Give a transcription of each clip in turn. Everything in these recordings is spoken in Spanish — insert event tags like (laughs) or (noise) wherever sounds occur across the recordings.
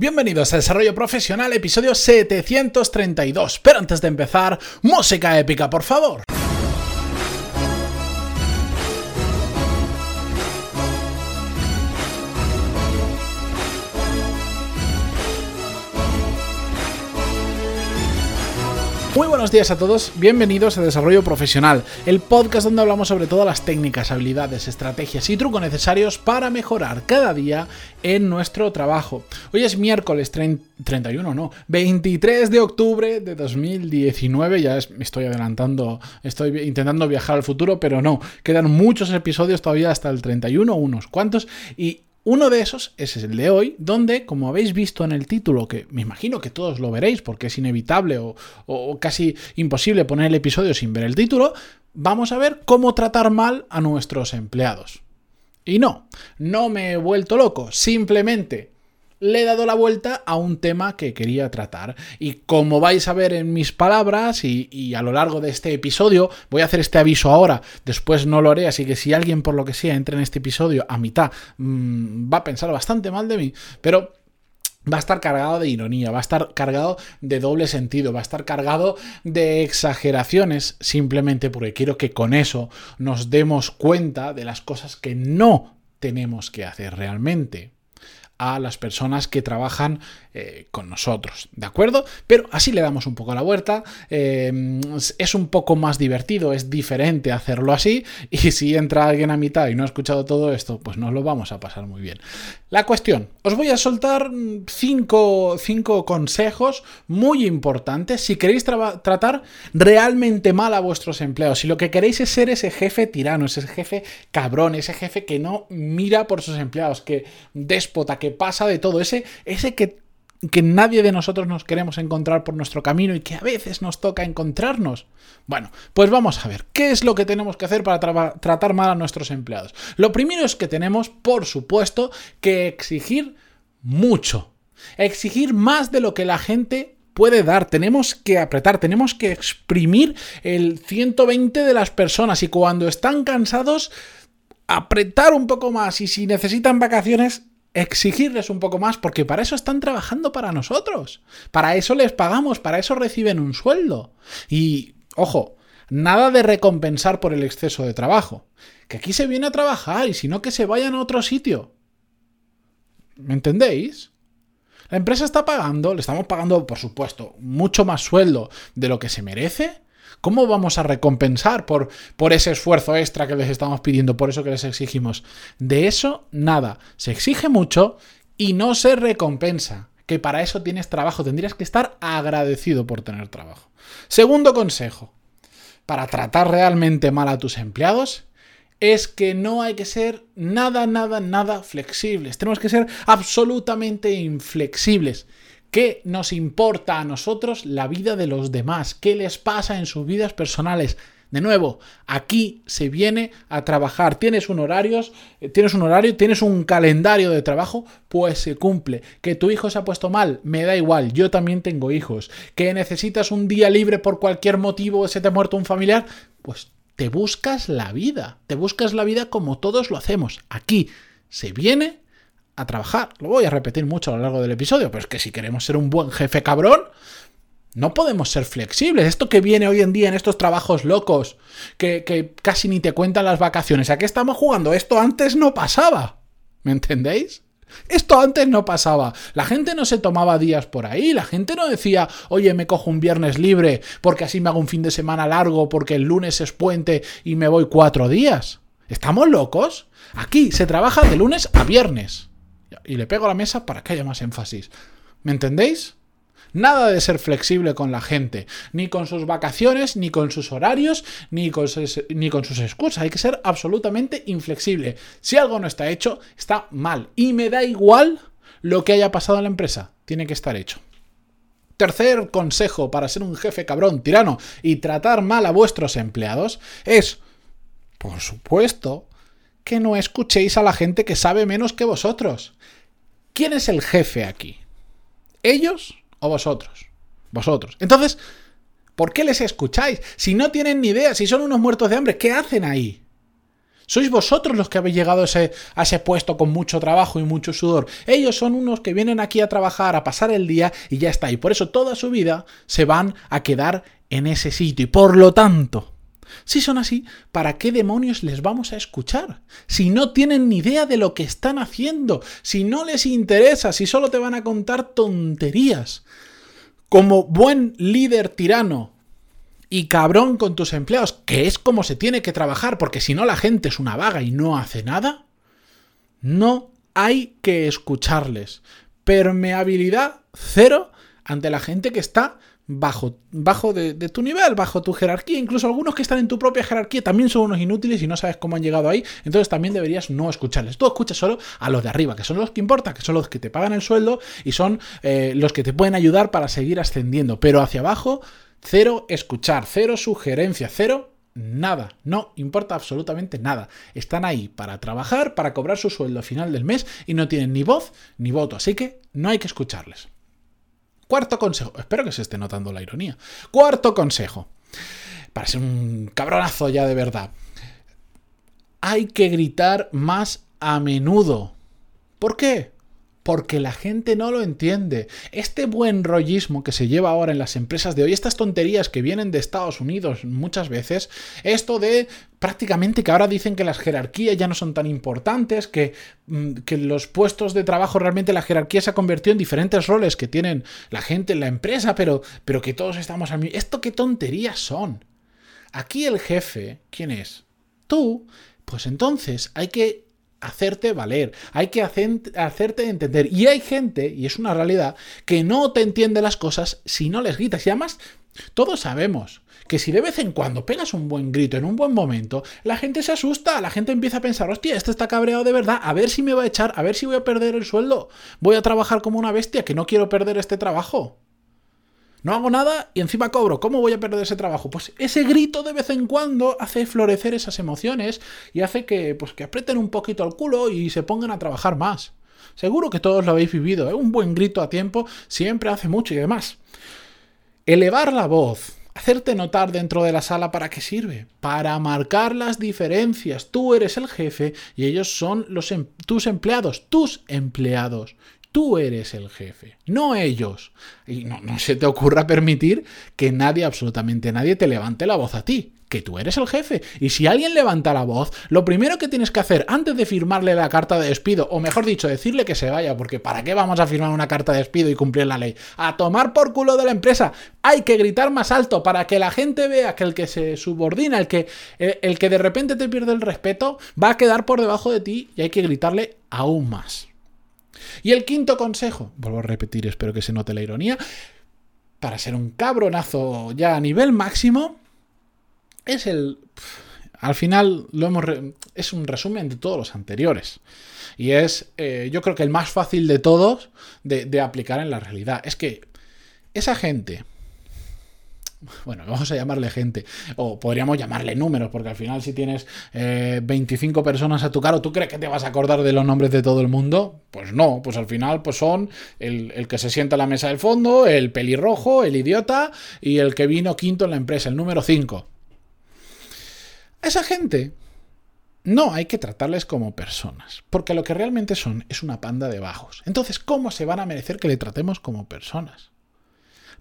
Bienvenidos a Desarrollo Profesional, episodio 732. Pero antes de empezar, música épica, por favor. Buenos días a todos, bienvenidos a Desarrollo Profesional, el podcast donde hablamos sobre todas las técnicas, habilidades, estrategias y trucos necesarios para mejorar cada día en nuestro trabajo. Hoy es miércoles 31, no, 23 de octubre de 2019, ya me estoy adelantando, estoy intentando viajar al futuro, pero no, quedan muchos episodios todavía hasta el 31, unos cuantos, y uno de esos es el de hoy, donde, como habéis visto en el título, que me imagino que todos lo veréis porque es inevitable o, casi imposible poner el episodio sin ver el título, vamos a ver cómo tratar mal a nuestros empleados. Y no, no me he vuelto loco, simplemente le he dado la vuelta a un tema que quería tratar. Y como vais a ver en mis palabras y, a lo largo de este episodio, voy a hacer este aviso ahora, después no lo haré, así que si alguien por lo que sea entra en este episodio a mitad, mm, va a pensar bastante mal de mí, pero va a estar cargado de ironía, va a estar cargado de doble sentido, va a estar cargado de exageraciones, simplemente porque quiero que con eso nos demos cuenta de las cosas que no tenemos que hacer realmente a las personas que trabajan eh, con nosotros, ¿de acuerdo? Pero así le damos un poco la vuelta, eh, es un poco más divertido, es diferente hacerlo así, y si entra alguien a mitad y no ha escuchado todo esto, pues nos lo vamos a pasar muy bien. La cuestión, os voy a soltar cinco, cinco consejos muy importantes si queréis tratar realmente mal a vuestros empleados, si lo que queréis es ser ese jefe tirano, ese jefe cabrón, ese jefe que no mira por sus empleados, que déspota, que pasa de todo, ese, ese que que nadie de nosotros nos queremos encontrar por nuestro camino y que a veces nos toca encontrarnos. Bueno, pues vamos a ver, ¿qué es lo que tenemos que hacer para tratar mal a nuestros empleados? Lo primero es que tenemos, por supuesto, que exigir mucho. Exigir más de lo que la gente puede dar. Tenemos que apretar, tenemos que exprimir el 120 de las personas y cuando están cansados, apretar un poco más y si necesitan vacaciones, exigirles un poco más, porque para eso están trabajando para nosotros. Para eso les pagamos, para eso reciben un sueldo. Y, ojo, nada de recompensar por el exceso de trabajo. Que aquí se viene a trabajar y si no que se vayan a otro sitio. ¿Me entendéis? La empresa está pagando, le estamos pagando, por supuesto, mucho más sueldo de lo que se merece ¿Cómo vamos a recompensar por, por ese esfuerzo extra que les estamos pidiendo, por eso que les exigimos? De eso, nada. Se exige mucho y no se recompensa. Que para eso tienes trabajo. Tendrías que estar agradecido por tener trabajo. Segundo consejo. Para tratar realmente mal a tus empleados, es que no hay que ser nada, nada, nada flexibles. Tenemos que ser absolutamente inflexibles. ¿Qué nos importa a nosotros la vida de los demás? ¿Qué les pasa en sus vidas personales? De nuevo, aquí se viene a trabajar. Tienes un horario, tienes un horario, tienes un calendario de trabajo, pues se cumple. Que tu hijo se ha puesto mal, me da igual, yo también tengo hijos. Que necesitas un día libre por cualquier motivo, se te ha muerto un familiar, pues te buscas la vida. Te buscas la vida como todos lo hacemos. Aquí se viene a trabajar. Lo voy a repetir mucho a lo largo del episodio, pero es que si queremos ser un buen jefe cabrón, no podemos ser flexibles. Esto que viene hoy en día en estos trabajos locos, que, casi ni te cuentan las vacaciones. ¿A qué estamos jugando? Esto antes no pasaba. ¿Me entendéis? Esto antes no pasaba. La gente no se tomaba días por ahí. La gente no decía, oye, me cojo un viernes libre porque así me hago un fin de semana largo porque el lunes es puente y me voy cuatro días. ¿Estamos locos? Aquí se trabaja de lunes a viernes. Y le pego a la mesa para que haya más énfasis. ¿Me entendéis? Nada de ser flexible con la gente, ni con sus vacaciones, ni con sus horarios, ni con sus, ni con sus excusas. Hay que ser absolutamente inflexible. Si algo no está hecho, está mal. Y me da igual lo que haya pasado en la empresa. Tiene que estar hecho. Tercer consejo para ser un jefe cabrón, tirano y tratar mal a vuestros empleados es, por supuesto, que no escuchéis a la gente que sabe menos que vosotros. ¿Quién es el jefe aquí? ¿Ellos o vosotros? Vosotros. Entonces, ¿por qué les escucháis? Si no tienen ni idea, si son unos muertos de hambre, ¿qué hacen ahí? Sois vosotros los que habéis llegado a ese, a ese, puesto con mucho trabajo y mucho sudor. Ellos son unos que vienen aquí a trabajar, a pasar el día y ya está. Y por eso toda su vida se van a quedar en ese sitio. Y por lo tanto, si son así, ¿para qué demonios les vamos a escuchar? Si no tienen ni idea de lo que están haciendo, si no les interesa, si solo te van a contar tonterías. Como buen líder tirano y cabrón con tus empleados, que es como se tiene que trabajar, porque si no la gente es una vaga y no hace nada, no hay que escucharles. Permeabilidad cero ante la gente que está bajo, bajo de, tu nivel, bajo tu jerarquía. Incluso algunos que están en tu propia jerarquía también son unos inútiles y no sabes cómo han llegado ahí. Entonces también deberías no escucharles. Tú escuchas solo a los de arriba, que son los que importan, que son los que te pagan el sueldo y son eh, los que te pueden ayudar para seguir ascendiendo. Pero hacia abajo, cero escuchar, cero sugerencia, cero nada, no importa absolutamente nada. Están ahí para trabajar, para cobrar su sueldo a final del mes y no tienen ni voz ni voto, así que no hay que escucharles. Cuarto consejo. Espero que se esté notando la ironía. Cuarto consejo. Para ser un cabronazo ya de verdad. Hay que gritar más a menudo. ¿Por qué? Porque la gente no lo entiende. Este buen rollismo que se lleva ahora en las empresas de hoy, estas tonterías que vienen de Estados Unidos muchas veces, esto de prácticamente que ahora dicen que las jerarquías ya no son tan importantes, que, mm, que, los puestos de trabajo realmente la jerarquía se ha convertido en diferentes roles que tienen la gente en la empresa, pero, pero que todos estamos al mismo. ¿Esto qué tonterías son? Aquí el jefe, ¿quién es? Tú. Pues entonces hay que hacerte valer, hay que hacerte entender. Y hay gente, y es una realidad, que no te entiende las cosas si no les gritas. Y además, todos sabemos que si de vez en cuando pegas un buen grito en un buen momento, la gente se asusta, la gente empieza a pensar, hostia, este está cabreado de verdad, a ver si me va a echar, a ver si voy a perder el sueldo, voy a trabajar como una bestia, que no quiero perder este trabajo. No hago nada y encima cobro. ¿Cómo voy a perder ese trabajo? Pues ese grito de vez en cuando hace florecer esas emociones y hace que, pues, que aprieten un poquito el culo y se pongan a trabajar más. Seguro que todos lo habéis vivido. ¿eh? Un buen grito a tiempo siempre hace mucho y además. Elevar la voz, hacerte notar dentro de la sala, ¿para qué sirve? Para marcar las diferencias. Tú eres el jefe y ellos son los em, tus empleados, tus empleados. Tú eres el jefe, no ellos. Y no, se te ocurra permitir que nadie, absolutamente nadie, te levante la voz a ti que tú eres el jefe. Y si alguien levanta la voz, lo primero que tienes que hacer antes de firmarle la carta de despido, o mejor dicho, decirle que se vaya, porque ¿para qué vamos a firmar una carta de despido y cumplir la ley? A tomar por culo de la empresa. Hay que gritar más alto para que la gente vea que el que se subordina, el que, el que de repente te pierde el respeto, va a quedar por debajo de ti y hay que gritarle aún más. Y el quinto consejo, vuelvo a repetir, espero que se note la ironía, para ser un cabronazo ya a nivel máximo, es el... Al final lo hemos es un resumen de todos los anteriores. Y es, eh, yo creo que el más fácil de todos de aplicar en la realidad. Es que esa gente (laughs) bueno, vamos a llamarle gente, o podríamos llamarle números, porque al final si tienes 25 eh, personas a tu cargo, ¿tú crees que te vas a acordar de los nombres de todo el mundo? Pues no, pues al final pues son el, el que se sienta a la mesa del fondo, el pelirrojo, el idiota y el que vino quinto en la empresa, el número 5. Esa gente no hay que tratarles como personas, porque lo que realmente son es una panda de bajos. Entonces, ¿cómo se van a merecer que le tratemos como personas?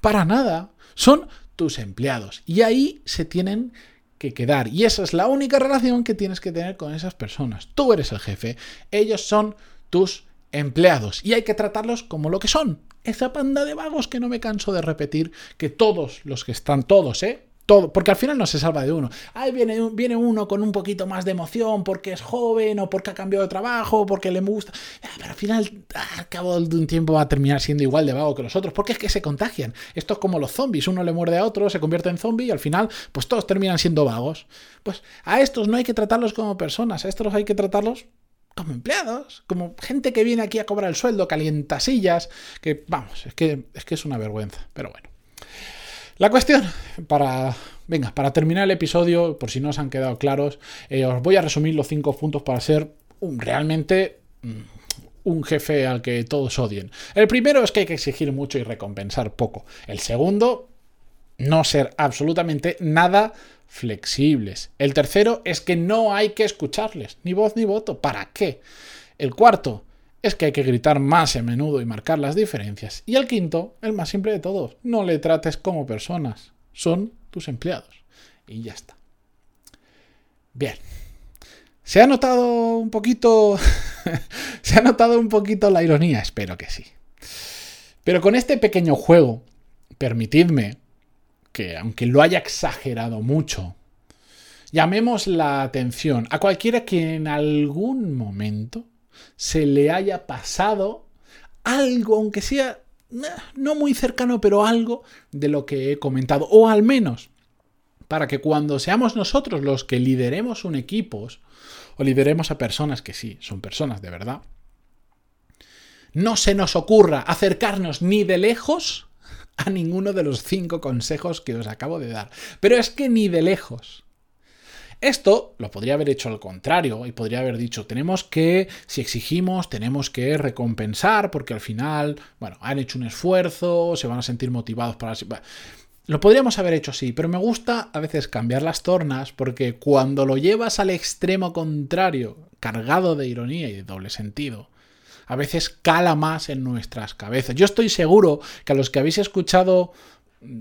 Para nada. Son tus empleados. Y ahí se tienen que quedar. Y esa es la única relación que tienes que tener con esas personas. Tú eres el jefe, ellos son tus empleados. Y hay que tratarlos como lo que son. Esa panda de vagos que no me canso de repetir, que todos los que están, todos, ¿eh? Todo, porque al final no se salva de uno. Ahí viene, viene uno con un poquito más de emoción porque es joven o porque ha cambiado de trabajo, porque le gusta. Ah, pero al final, al cabo de un tiempo va a terminar siendo igual de vago que los otros, porque es que se contagian. Esto es como los zombies, uno le muerde a otro, se convierte en zombie y al final, pues todos terminan siendo vagos. Pues a estos no hay que tratarlos como personas, a estos hay que tratarlos como empleados, como gente que viene aquí a cobrar el sueldo, calienta sillas, que vamos, es que es, que es una vergüenza, pero bueno. La cuestión, para, venga, para terminar el episodio, por si no os han quedado claros, eh, os voy a resumir los cinco puntos para ser realmente mm, un jefe al que todos odien. El primero es que hay que exigir mucho y recompensar poco. El segundo, no ser absolutamente nada flexibles. El tercero es que no hay que escucharles, ni voz ni voto. ¿Para qué? El cuarto es que hay que gritar más a menudo y marcar las diferencias. Y el quinto, el más simple de todos, no le trates como personas, son tus empleados. Y ya está. Bien. ¿Se ha notado un poquito... (laughs) ¿Se ha notado un poquito la ironía? Espero que sí. Pero con este pequeño juego, permitidme que, aunque lo haya exagerado mucho, llamemos la atención a cualquiera que en algún momento se le haya pasado algo, aunque sea no muy cercano, pero algo de lo que he comentado, o al menos para que cuando seamos nosotros los que lideremos un equipo o lideremos a personas que sí, son personas de verdad, no se nos ocurra acercarnos ni de lejos a ninguno de los cinco consejos que os acabo de dar. Pero es que ni de lejos. Esto lo podría haber hecho al contrario y podría haber dicho, tenemos que, si exigimos, tenemos que recompensar porque al final, bueno, han hecho un esfuerzo, se van a sentir motivados para... Lo podríamos haber hecho así, pero me gusta a veces cambiar las tornas porque cuando lo llevas al extremo contrario, cargado de ironía y de doble sentido, a veces cala más en nuestras cabezas. Yo estoy seguro que a los que habéis escuchado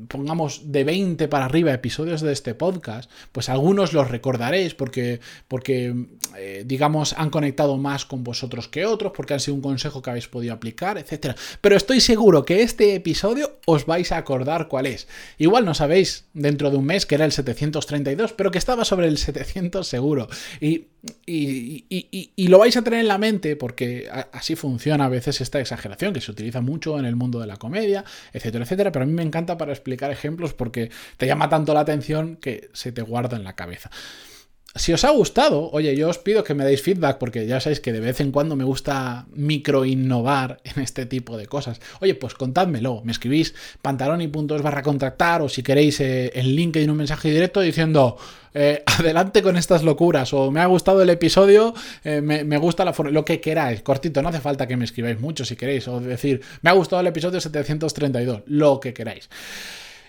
pongamos de 20 para arriba episodios de este podcast, pues algunos los recordaréis porque, porque eh, digamos, han conectado más con vosotros que otros, porque han sido un consejo que habéis podido aplicar, etc. Pero estoy seguro que este episodio os vais a acordar cuál es. Igual no sabéis dentro de un mes que era el 732, pero que estaba sobre el 700 seguro. Y y, lo vais a tener en la mente porque así funciona a veces esta exageración que se utiliza mucho en el mundo de la comedia, etcétera, etcétera. Pero a mí me encanta para explicar ejemplos porque te llama tanto la atención que se te guarda en la cabeza. Si os ha gustado, oye, yo os pido que me deis feedback porque ya sabéis que de vez en cuando me gusta micro innovar (laughs) en este tipo de cosas. Oye, pues contádmelo, me escribís pantaloni.es barra contactar o si queréis eh, en LinkedIn un mensaje directo diciendo eh, adelante con estas locuras o me ha gustado el episodio, eh, me, me, gusta la forma, lo que queráis, cortito, no hace falta que me escribáis mucho si queréis o decir me ha gustado el episodio 732, lo que queráis.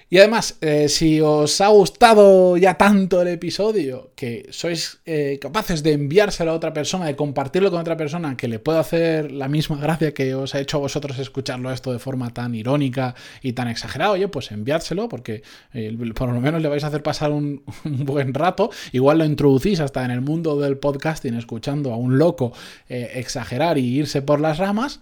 Y además, eh, si os ha gustado ya tanto el episodio que sois eh, capaces de enviárselo a otra persona, de compartirlo con otra persona que le pueda hacer la misma gracia que os ha hecho a vosotros escucharlo esto de forma tan irónica y tan exagerada, oye, pues enviárselo porque eh, por lo menos le vais a hacer pasar un, (laughs) un, buen rato. Igual lo introducís hasta en el mundo del podcasting escuchando a un loco exagerar y irse por las ramas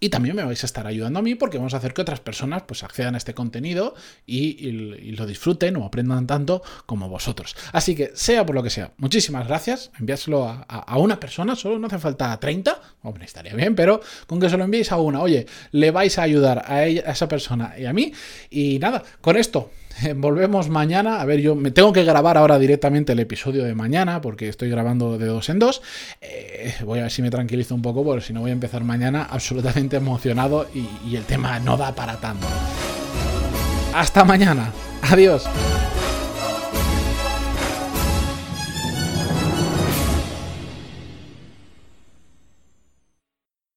y también me vais a estar ayudando a mí porque vamos a hacer que otras personas pues accedan a este contenido y, lo disfruten o aprendan tanto como vosotros. Así que, sea por lo que sea, muchísimas gracias. Enviárselo a, una persona, solo no hace falta 30, hombre, estaría bien, pero con que se lo enviéis a una, oye, le vais a ayudar a, ella, a esa persona y a mí. Y nada, con esto (laughs) volvemos mañana. A ver, yo me tengo que grabar ahora directamente el episodio de mañana porque estoy grabando de dos en dos. Eh, voy a ver si me tranquilizo un poco porque si no voy a empezar mañana (laughs) absolutamente emocionado y, y el tema no da para tanto. Hasta mañana. Adiós.